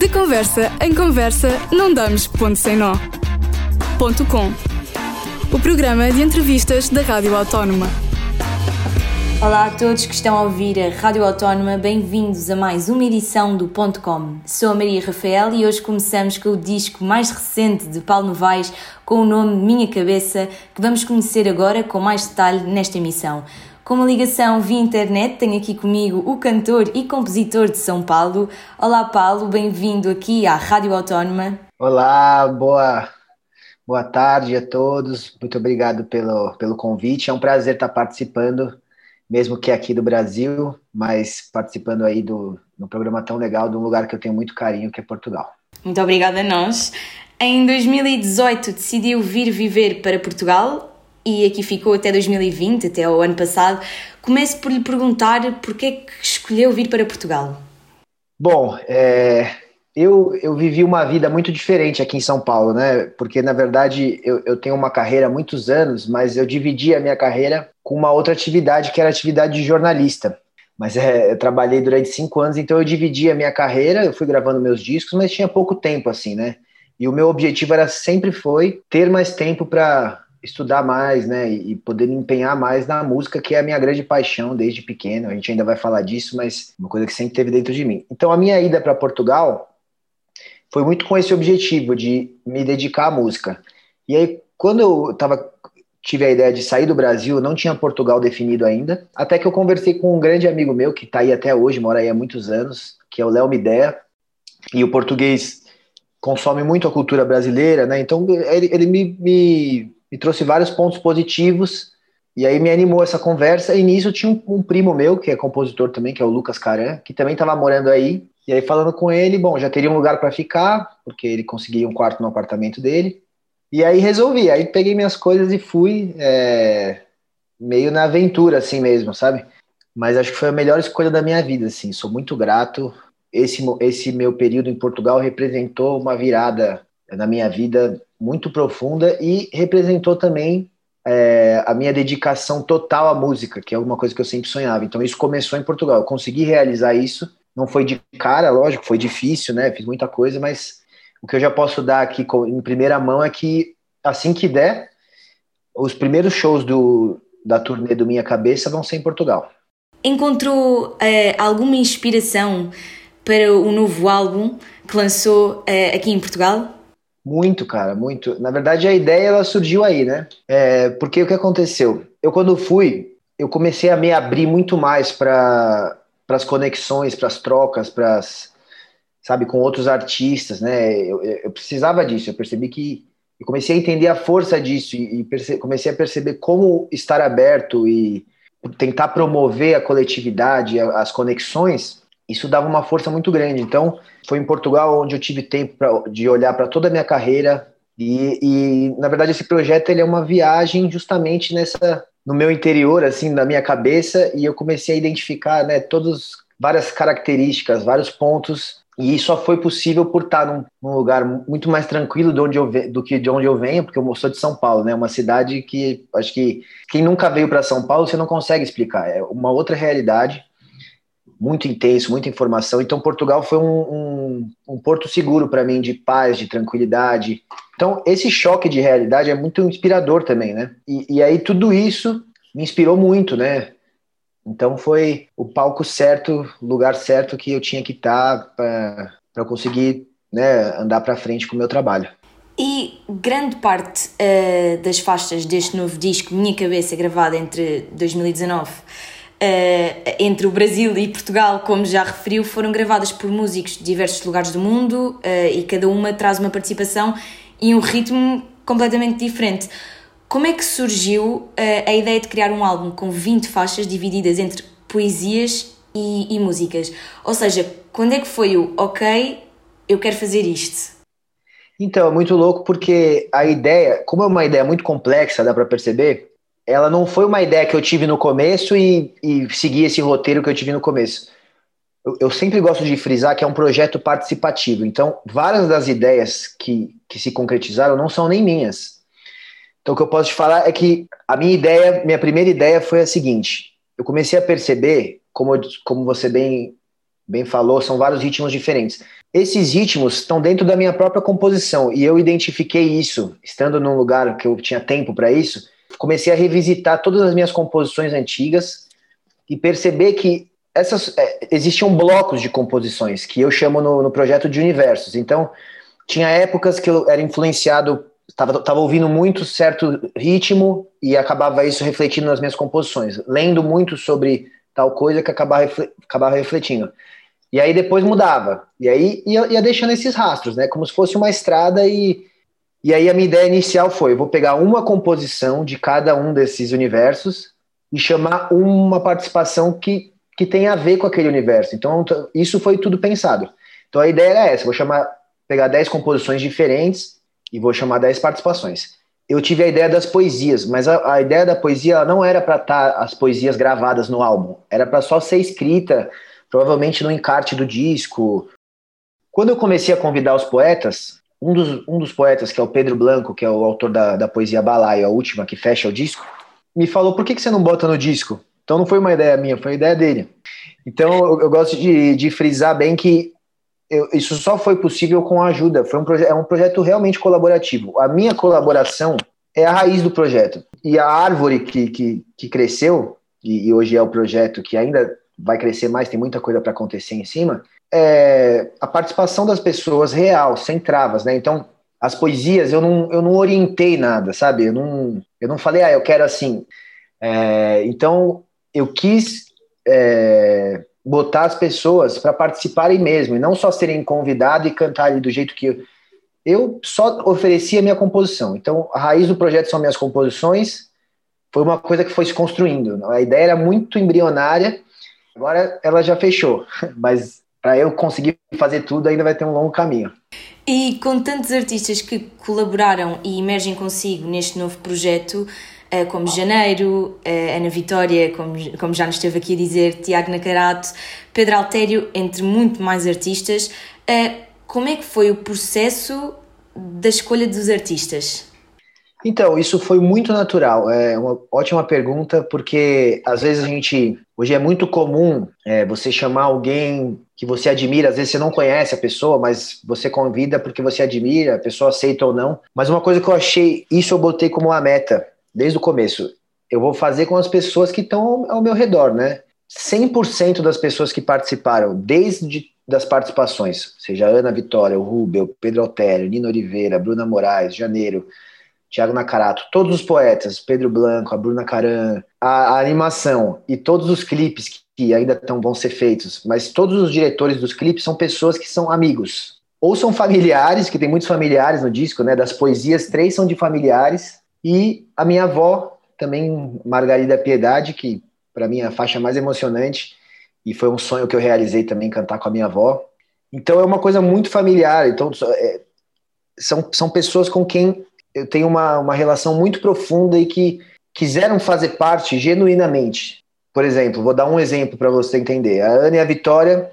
De conversa em conversa, não damos ponto sem nó. Ponto com. O programa de entrevistas da Rádio Autónoma. Olá a todos que estão a ouvir a Rádio Autónoma, bem-vindos a mais uma edição do Ponto Com. Sou a Maria Rafael e hoje começamos com o disco mais recente de Paulo Novaes, com o nome Minha Cabeça, que vamos conhecer agora com mais detalhe nesta emissão. Com uma ligação via internet, tenho aqui comigo o cantor e compositor de São Paulo. Olá, Paulo, bem-vindo aqui à Rádio Autónoma. Olá, boa, boa tarde a todos. Muito obrigado pelo, pelo convite. É um prazer estar participando, mesmo que aqui do Brasil, mas participando aí do, do programa tão legal, de um lugar que eu tenho muito carinho, que é Portugal. Muito obrigada a nós. Em 2018 decidiu vir viver para Portugal e aqui ficou até 2020, até o ano passado. Começo por lhe perguntar porquê é que escolheu vir para Portugal. Bom, é, eu, eu vivi uma vida muito diferente aqui em São Paulo, né? Porque, na verdade, eu, eu tenho uma carreira há muitos anos, mas eu dividi a minha carreira com uma outra atividade, que era a atividade de jornalista. Mas é, eu trabalhei durante cinco anos, então eu dividi a minha carreira, eu fui gravando meus discos, mas tinha pouco tempo, assim, né? E o meu objetivo era sempre foi ter mais tempo para estudar mais, né, e poder me empenhar mais na música, que é a minha grande paixão desde pequeno. A gente ainda vai falar disso, mas uma coisa que sempre teve dentro de mim. Então, a minha ida para Portugal foi muito com esse objetivo de me dedicar à música. E aí, quando eu tava, tive a ideia de sair do Brasil, não tinha Portugal definido ainda, até que eu conversei com um grande amigo meu, que está aí até hoje, mora aí há muitos anos, que é o Léo Midea, e o português consome muito a cultura brasileira, né? Então, ele, ele me, me me trouxe vários pontos positivos e aí me animou essa conversa. E nisso tinha um, um primo meu, que é compositor também, que é o Lucas Caran, que também estava morando aí. E aí falando com ele, bom, já teria um lugar para ficar, porque ele conseguia um quarto no apartamento dele. E aí resolvi, aí peguei minhas coisas e fui é, meio na aventura assim mesmo, sabe? Mas acho que foi a melhor escolha da minha vida, assim. Sou muito grato. Esse, esse meu período em Portugal representou uma virada na minha vida muito profunda e representou também é, a minha dedicação total à música, que é uma coisa que eu sempre sonhava. Então isso começou em Portugal. Eu consegui realizar isso. Não foi de cara, lógico, foi difícil, né? Fiz muita coisa, mas o que eu já posso dar aqui em primeira mão é que assim que der, os primeiros shows do, da turnê do Minha Cabeça vão ser em Portugal. Encontrou é, alguma inspiração para o novo álbum que lançou é, aqui em Portugal? Muito, cara, muito. Na verdade, a ideia ela surgiu aí, né? É, porque o que aconteceu? Eu, quando fui, eu comecei a me abrir muito mais para as conexões, para as trocas, para sabe, com outros artistas, né? Eu, eu, precisava disso. Eu percebi que eu comecei a entender a força disso e, e comecei a perceber como estar aberto e tentar promover a coletividade, as conexões isso dava uma força muito grande. Então, foi em Portugal onde eu tive tempo pra, de olhar para toda a minha carreira. E, e, na verdade, esse projeto ele é uma viagem justamente nessa no meu interior, assim, na minha cabeça, e eu comecei a identificar, né, todas várias características, vários pontos, e só foi possível por estar num, num lugar muito mais tranquilo de onde eu do que de onde eu venho, porque eu sou de São Paulo, né, uma cidade que acho que quem nunca veio para São Paulo você não consegue explicar, é uma outra realidade muito intenso, muita informação. Então, Portugal foi um, um, um porto seguro para mim, de paz, de tranquilidade. Então, esse choque de realidade é muito inspirador também, né? E, e aí, tudo isso me inspirou muito, né? Então, foi o palco certo, lugar certo que eu tinha que estar tá para conseguir né, andar para frente com o meu trabalho. E grande parte uh, das faixas deste novo disco, Minha Cabeça, gravada entre 2019 uh, entre o Brasil e Portugal, como já referiu, foram gravadas por músicos de diversos lugares do mundo uh, e cada uma traz uma participação e um ritmo completamente diferente. Como é que surgiu uh, a ideia de criar um álbum com 20 faixas divididas entre poesias e, e músicas? Ou seja, quando é que foi o ok, eu quero fazer isto? Então, é muito louco porque a ideia, como é uma ideia muito complexa, dá para perceber, ela não foi uma ideia que eu tive no começo e, e segui esse roteiro que eu tive no começo. Eu, eu, sempre gosto de frisar que é um projeto participativo. Então, várias das ideias que, que se concretizaram não são nem minhas. Então, o que eu posso te falar é que a minha ideia, minha primeira ideia foi a seguinte: eu comecei a perceber, como, como você bem bem falou, são vários ritmos diferentes. Esses ritmos estão dentro da minha própria composição e eu identifiquei isso, estando num lugar que eu tinha tempo para isso, comecei a revisitar todas as minhas composições antigas e perceber que essas é, existiam blocos de composições que eu chamo no, no, projeto de universos. Então, tinha épocas que eu era influenciado, estava ouvindo muito certo ritmo e acabava isso refletindo nas minhas composições, lendo muito sobre tal coisa que acabava, acabava refletindo. E aí depois mudava. E aí ia, ia, deixando esses rastros, né? Como se fosse uma estrada e. E aí a minha ideia inicial foi: eu vou pegar uma composição de cada um desses universos e chamar uma participação que, que tem a ver com aquele universo. Então, isso foi tudo pensado. Então a ideia era essa: vou chamar, pegar 10 composições diferentes e vou chamar 10 participações. Eu tive a ideia das poesias, mas a, a ideia da poesia não era para estar tá as poesias gravadas no álbum, era para só ser escrita provavelmente no encarte do disco. Quando eu comecei a convidar os poetas, um dos, um dos poetas, que é o Pedro Blanco, que é o autor da, da poesia Balaio, a última que fecha o disco, me falou: por que, que você não bota no disco? Então não foi uma ideia minha, foi uma ideia dele. Então eu, eu gosto de, de, frisar bem que eu, isso só foi possível com a ajuda. Foi um é um projeto realmente colaborativo. A minha colaboração é a raiz do projeto. E a árvore que, que, que cresceu, e, e hoje é o projeto que ainda vai crescer mais, tem muita coisa para acontecer em cima, é a participação das pessoas real, sem travas, né? Então, as poesias eu não, eu não orientei nada, sabe? Eu não, eu não falei, ah, eu quero assim. É, então, eu quis é, botar as pessoas para participarem mesmo, e não só serem convidados e cantarem do jeito que eu, eu só oferecia minha composição. Então, a raiz do projeto são minhas composições, foi uma coisa que foi se construindo. A ideia era muito embrionária, Agora ela já fechou, mas para eu conseguir fazer tudo ainda vai ter um longo caminho. E com tantos artistas que colaboraram e emergem consigo neste novo projeto, eh, como Janeiro, eh, Ana Vitória, como, como já nos esteve aqui a dizer, Tiago Nacarato, Pedro Altério, entre muito mais artistas, eh, como é que foi o processo da escolha dos artistas? Então, isso foi muito natural. É uma ótima pergunta, porque às vezes a gente. Hoje é muito comum é, você chamar alguém que você admira, às vezes você não conhece a pessoa, mas você convida porque você admira, a pessoa aceita ou não. Mas uma coisa que eu achei, isso eu botei como uma meta desde o começo. Eu vou fazer com as pessoas que estão ao meu redor, né? 100% das pessoas que participaram, desde das participações, seja Ana Vitória, o Rubel, Pedro Altério, Nino Oliveira, Bruna Moraes, Janeiro, Tiago Nakarato, todos os poetas, Pedro Blanco, a Bruna Caran, a, a animação e todos os clipes que, que ainda tão, vão ser feitos, mas todos os diretores dos clipes são pessoas que são amigos. Ou são familiares, que tem muitos familiares no disco, né? Das poesias, três são de familiares. E a minha avó, também Margarida Piedade, que para mim é a faixa mais emocionante, e foi um sonho que eu realizei também cantar com a minha avó. Então é uma coisa muito familiar. Então é, são, são pessoas com quem eu tenho uma, uma relação muito profunda e que quiseram fazer parte genuinamente. Por exemplo, vou dar um exemplo para você entender. A Ana e a Vitória,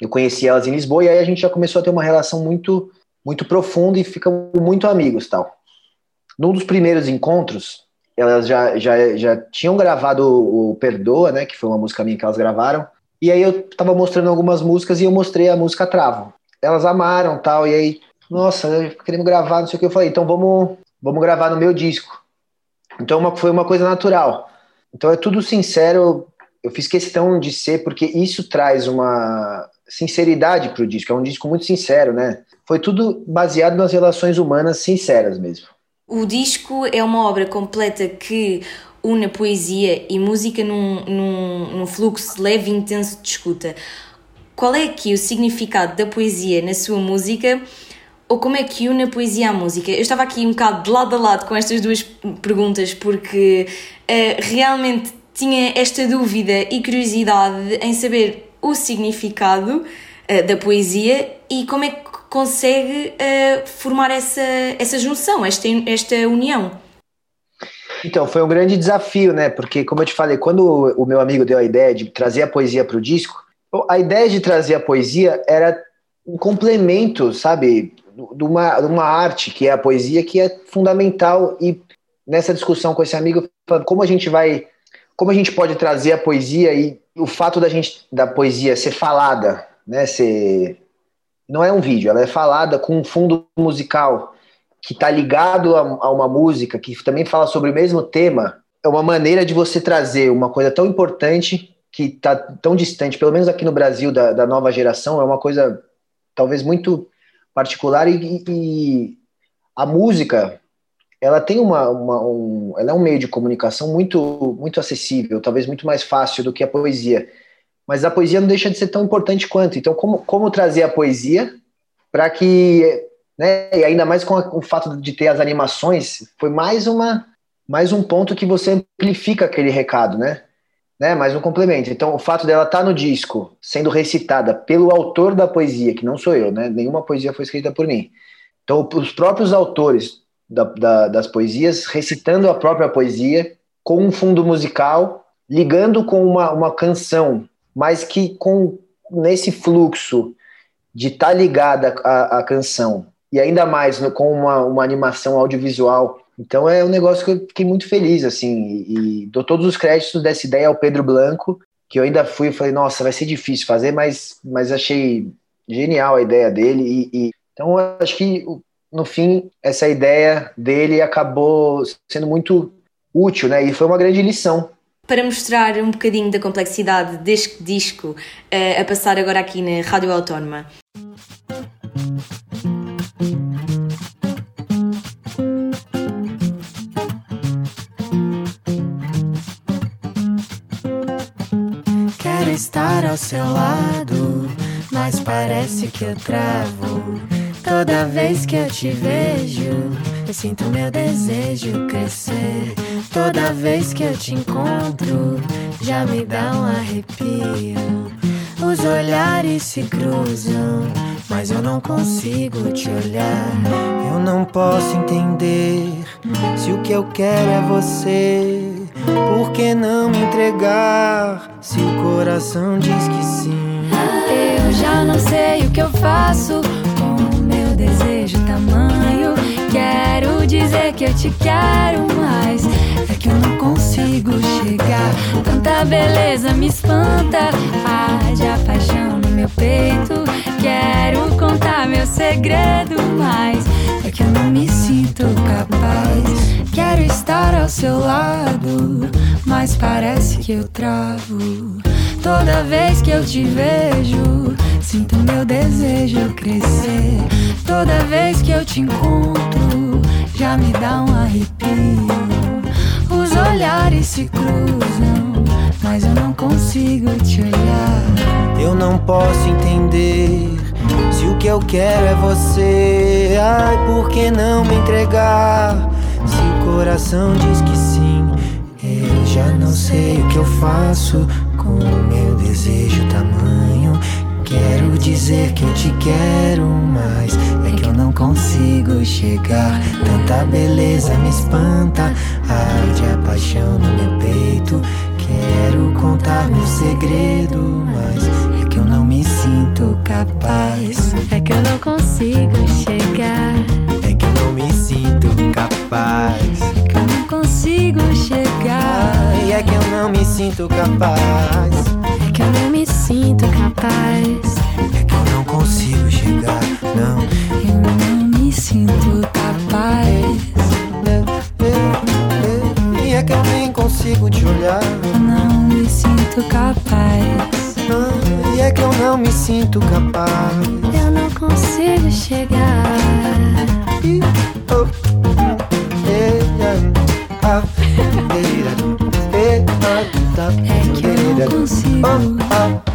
eu conheci elas em Lisboa e aí a gente já começou a ter uma relação muito muito profunda e ficam muito amigos, tal. Num dos primeiros encontros, elas já, já, já tinham gravado o Perdoa, né, que foi uma música minha que elas gravaram. E aí eu tava mostrando algumas músicas e eu mostrei a música Travo. Elas amaram, tal, e aí nossa, querendo gravar, não sei o que. Eu falei, então vamos, vamos gravar no meu disco. Então uma, foi uma coisa natural. Então é tudo sincero. Eu fiz questão de ser, porque isso traz uma sinceridade para o disco. É um disco muito sincero, né? Foi tudo baseado nas relações humanas sinceras mesmo. O disco é uma obra completa que une poesia e música num, num, num fluxo leve e intenso de escuta. Qual é aqui o significado da poesia na sua música ou como é que une a poesia à música? Eu estava aqui um bocado de lado a lado com estas duas perguntas porque uh, realmente tinha esta dúvida e curiosidade em saber o significado uh, da poesia e como é que consegue uh, formar essa, essa junção, esta, esta união. Então, foi um grande desafio, né? Porque, como eu te falei, quando o meu amigo deu a ideia de trazer a poesia para o disco, a ideia de trazer a poesia era um complemento, sabe? De uma, de uma arte que é a poesia que é fundamental. E nessa discussão com esse amigo como a gente vai como a gente pode trazer a poesia e o fato da gente da poesia ser falada né, ser não é um vídeo, ela é falada com um fundo musical que está ligado a, a, uma música que também fala sobre o mesmo tema, é uma maneira de você trazer uma coisa tão importante que está tão distante, pelo menos aqui no Brasil, da, da, nova geração, é uma coisa talvez muito particular e, e a música ela tem uma, uma um, ela é um meio de comunicação muito muito acessível, talvez muito mais fácil do que a poesia mas a poesia não deixa de ser tão importante quanto. Então, como, como trazer a poesia para que, né, e ainda mais com, a, com, o fato de ter as animações, foi mais uma mais um ponto que você amplifica aquele recado, né? Né? Mais um complemento. Então, o fato dela estar tá no disco, sendo recitada pelo autor da poesia, que não sou eu, né? Nenhuma poesia foi escrita por mim. Então, os próprios autores da, da, das poesias recitando a própria poesia com um fundo musical, ligando com uma, uma canção mas que com nesse fluxo de estar tá ligada à, canção e ainda mais no, com uma, uma animação audiovisual. Então é um negócio que eu fiquei muito feliz, assim, e, e dou todos os créditos dessa ideia ao Pedro Blanco, que eu ainda fui e falei, nossa, vai ser difícil fazer, mas, mas achei genial a ideia dele. E, e então acho que no fim essa ideia dele acabou sendo muito útil, né? E foi uma grande lição para mostrar um bocadinho da complexidade deste disco uh, a passar agora aqui na Rádio Autónoma. Ao seu lado, mas parece que eu travo. Toda vez que eu te vejo, eu sinto meu desejo crescer. Toda vez que eu te encontro, já me dá um arrepio. Os olhares se cruzam, mas eu não consigo te olhar. Eu não posso entender se o que eu quero é você. Por que não me entregar se o coração diz que sim? Eu já não sei o que eu faço com o meu desejo tamanho. Quero dizer que eu te quero mais é que eu não consigo chegar. Tanta beleza me espanta, arde a paixão meu peito. Quero contar meu segredo, mas é que eu não me sinto capaz. Quero estar ao seu lado, mas parece que eu travo. Toda vez que eu te vejo, sinto meu desejo crescer. Toda vez que eu te encontro, já me dá um arrepio olhares se cruzam, mas eu não consigo te olhar. Eu não posso entender se o que eu quero é você. Ai, por que não me entregar? Se o coração diz que sim, eu já não sei o que eu faço com o meu desejo tamanho. Quero dizer que eu te quero, mas é que eu não consigo chegar. Tanta beleza me espanta, arde a paixão no meu peito. Quero contar meu segredo, mas é que eu não me sinto capaz. É que eu não consigo chegar. É que eu não me sinto capaz. É que eu não consigo chegar. Ai, é que eu não me sinto capaz que eu não me sinto capaz. É que eu não consigo chegar, não. Eu não me sinto capaz. Consigo te olhar. Não me sinto capaz. E é que eu não me sinto capaz. Eu não consigo chegar. Oh, yeah, yeah. É que eu não consigo. Sem me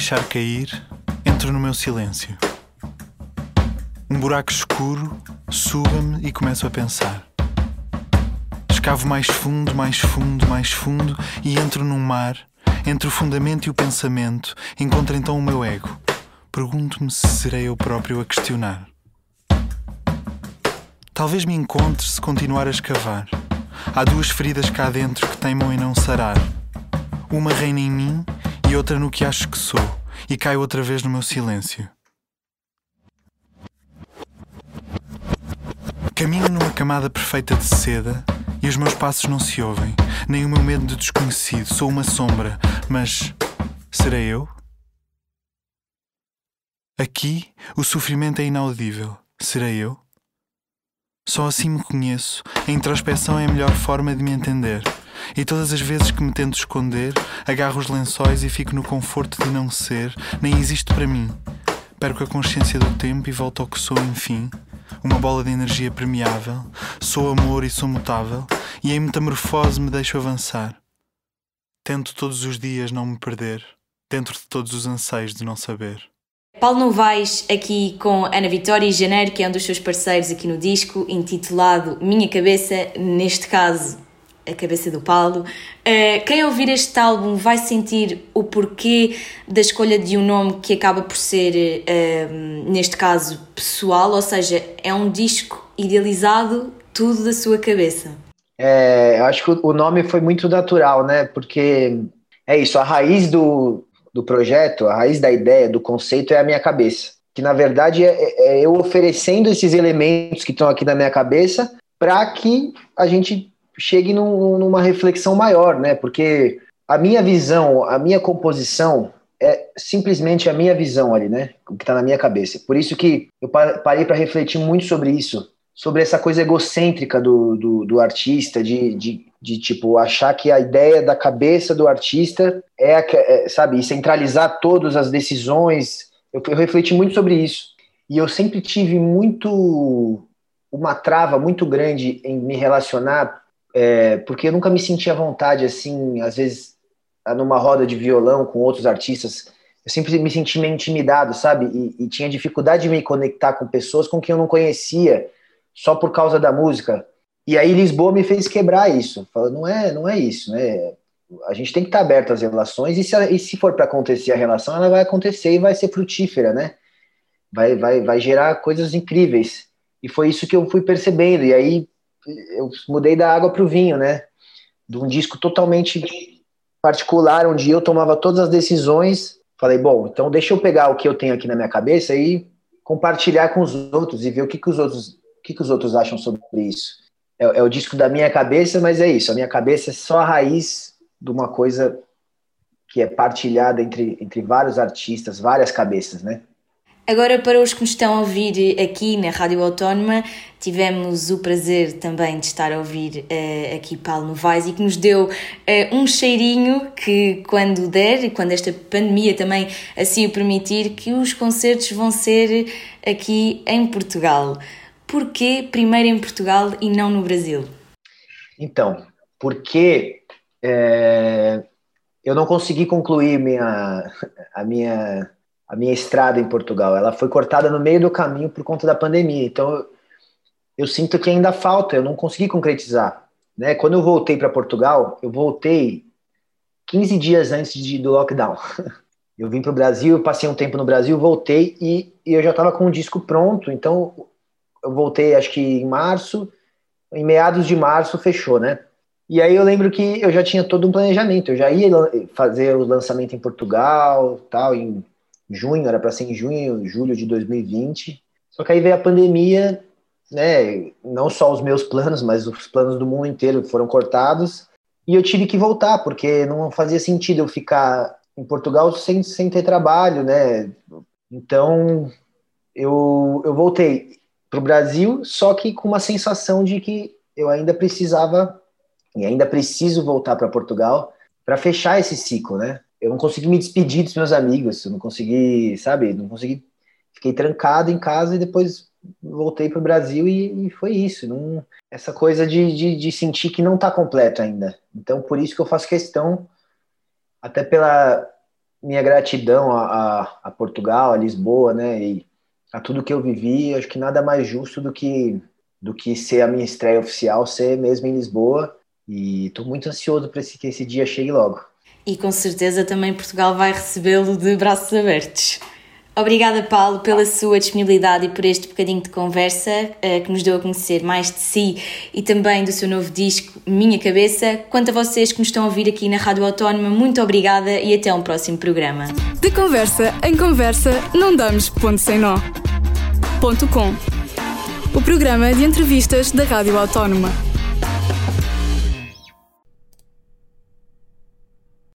deixar cair, entro no meu silêncio. Um buraco escuro suga-me e começo a pensar. Escavo mais fundo, mais fundo, mais fundo e entro num mar. Entre o fundamento e o pensamento, encontro então o meu ego. Pergunto-me se serei eu próprio a questionar. Talvez me encontre se continuar a escavar. Há duas feridas cá dentro que teimam em não sarar. Uma reina em mim e outra no que acho que sou, e caio outra vez no meu silêncio. Caminho numa camada perfeita de seda e os meus passos não se ouvem, nem o meu medo de desconhecido. Sou uma sombra, mas serei eu? Aqui o sofrimento é inaudível. Serei eu? Só assim me conheço. A introspeção é a melhor forma de me entender. E todas as vezes que me tento esconder, agarro os lençóis e fico no conforto de não ser, nem existe para mim. Perco a consciência do tempo e volto ao que sou, enfim. Uma bola de energia permeável. Sou amor e sou mutável. E em metamorfose me deixo avançar. Tento todos os dias não me perder, dentro de todos os anseios de não saber. Paulo Novaes aqui com Ana Vitória e Janeiro, que é um dos seus parceiros aqui no disco, intitulado Minha Cabeça, neste caso a cabeça do Paulo. Uh, quem ouvir este álbum vai sentir o porquê da escolha de um nome que acaba por ser, uh, neste caso, pessoal, ou seja, é um disco idealizado tudo da sua cabeça. É, eu acho que o nome foi muito natural, né? Porque é isso, a raiz do, do projeto, a raiz da ideia, do conceito é a minha cabeça. Que na verdade é, é eu oferecendo esses elementos que estão aqui na minha cabeça para que a gente chegue num, numa reflexão maior, né? Porque a minha visão, a minha composição é simplesmente a minha visão ali, né? O que está na minha cabeça. Por isso que eu parei para refletir muito sobre isso, sobre essa coisa egocêntrica do, do, do artista, de, de de tipo achar que a ideia da cabeça do artista é, é sabe, centralizar todas as decisões. Eu, eu, refleti muito sobre isso e eu sempre tive muito uma trava muito grande em me relacionar, é, porque eu nunca me sentia à vontade assim, às vezes numa roda de violão com outros artistas. Eu sempre me senti meio intimidado, sabe? E, e tinha dificuldade de me conectar com pessoas com quem eu não conhecia só por causa da música e aí Lisboa me fez quebrar isso. Falando, não é, não é isso, né? A gente tem que estar aberto às relações e se, e se for para acontecer a relação, ela vai acontecer e vai ser frutífera, né? Vai, vai, vai gerar coisas incríveis. E foi isso que eu fui percebendo. E aí eu mudei da água para o vinho, né? De um disco totalmente particular, onde eu tomava todas as decisões. Falei, bom, então deixa eu pegar o que eu tenho aqui na minha cabeça e compartilhar com os outros e ver o que, que os outros, o que, que os outros acham sobre isso é, é o disco da minha cabeça, mas é isso. A minha cabeça é só a raiz de uma coisa que é partilhada entre, entre vários artistas, várias cabeças, né? Agora, para os que nos estão a ouvir aqui na Rádio Autónoma, tivemos o prazer também de estar a ouvir uh, aqui Paulo Novaes e que nos deu uh, um cheirinho que, quando der e quando esta pandemia também assim o permitir, que os concertos vão ser aqui em Portugal porquê primeiro em Portugal e não no Brasil? Então, porque é, eu não consegui concluir minha, a, minha, a minha estrada em Portugal. Ela foi cortada no meio do caminho por conta da pandemia. Então, eu, sinto que ainda falta, eu não consegui concretizar. Né? Quando eu voltei para Portugal, eu voltei 15 dias antes de, do lockdown. Eu vim para o Brasil, passei um tempo no Brasil, voltei e, e eu já estava com o disco pronto. Então, eu voltei acho que em março, em meados de março fechou, né? E aí eu lembro que eu já tinha todo um planejamento, eu já ia fazer o lançamento em Portugal, tal, em junho, era para ser em junho, julho de 2020. Só que aí veio a pandemia, né? Não só os meus planos, mas os planos do mundo inteiro foram cortados. E eu tive que voltar, porque não fazia sentido eu ficar em Portugal sem, sem ter trabalho, né? Então eu, eu voltei para o Brasil, só que com uma sensação de que eu ainda precisava e ainda preciso voltar para Portugal para fechar esse ciclo, né? Eu não consegui me despedir dos meus amigos, eu não consegui, sabe? Não consegui. Fiquei trancado em casa e depois voltei para o Brasil e, e, foi isso. Não, essa coisa de, de, de sentir que não está completo ainda. Então, por isso que eu faço questão, até pela minha gratidão a, a, a Portugal, a Lisboa, né? E a tudo que eu vivi, acho que nada mais justo do que do que ser a minha estreia oficial, ser mesmo em Lisboa. E estou muito ansioso para que esse dia chegue logo. E com certeza também Portugal vai recebê-lo de braços abertos. Obrigada, Paulo, pela sua disponibilidade e por este bocadinho de conversa uh, que nos deu a conhecer mais de si e também do seu novo disco, Minha Cabeça. Quanto a vocês que nos estão a ouvir aqui na Rádio Autónoma, muito obrigada e até um próximo programa. De conversa em conversa, não damos ponto sem nó. Ponto com. O programa de entrevistas da Rádio Autónoma.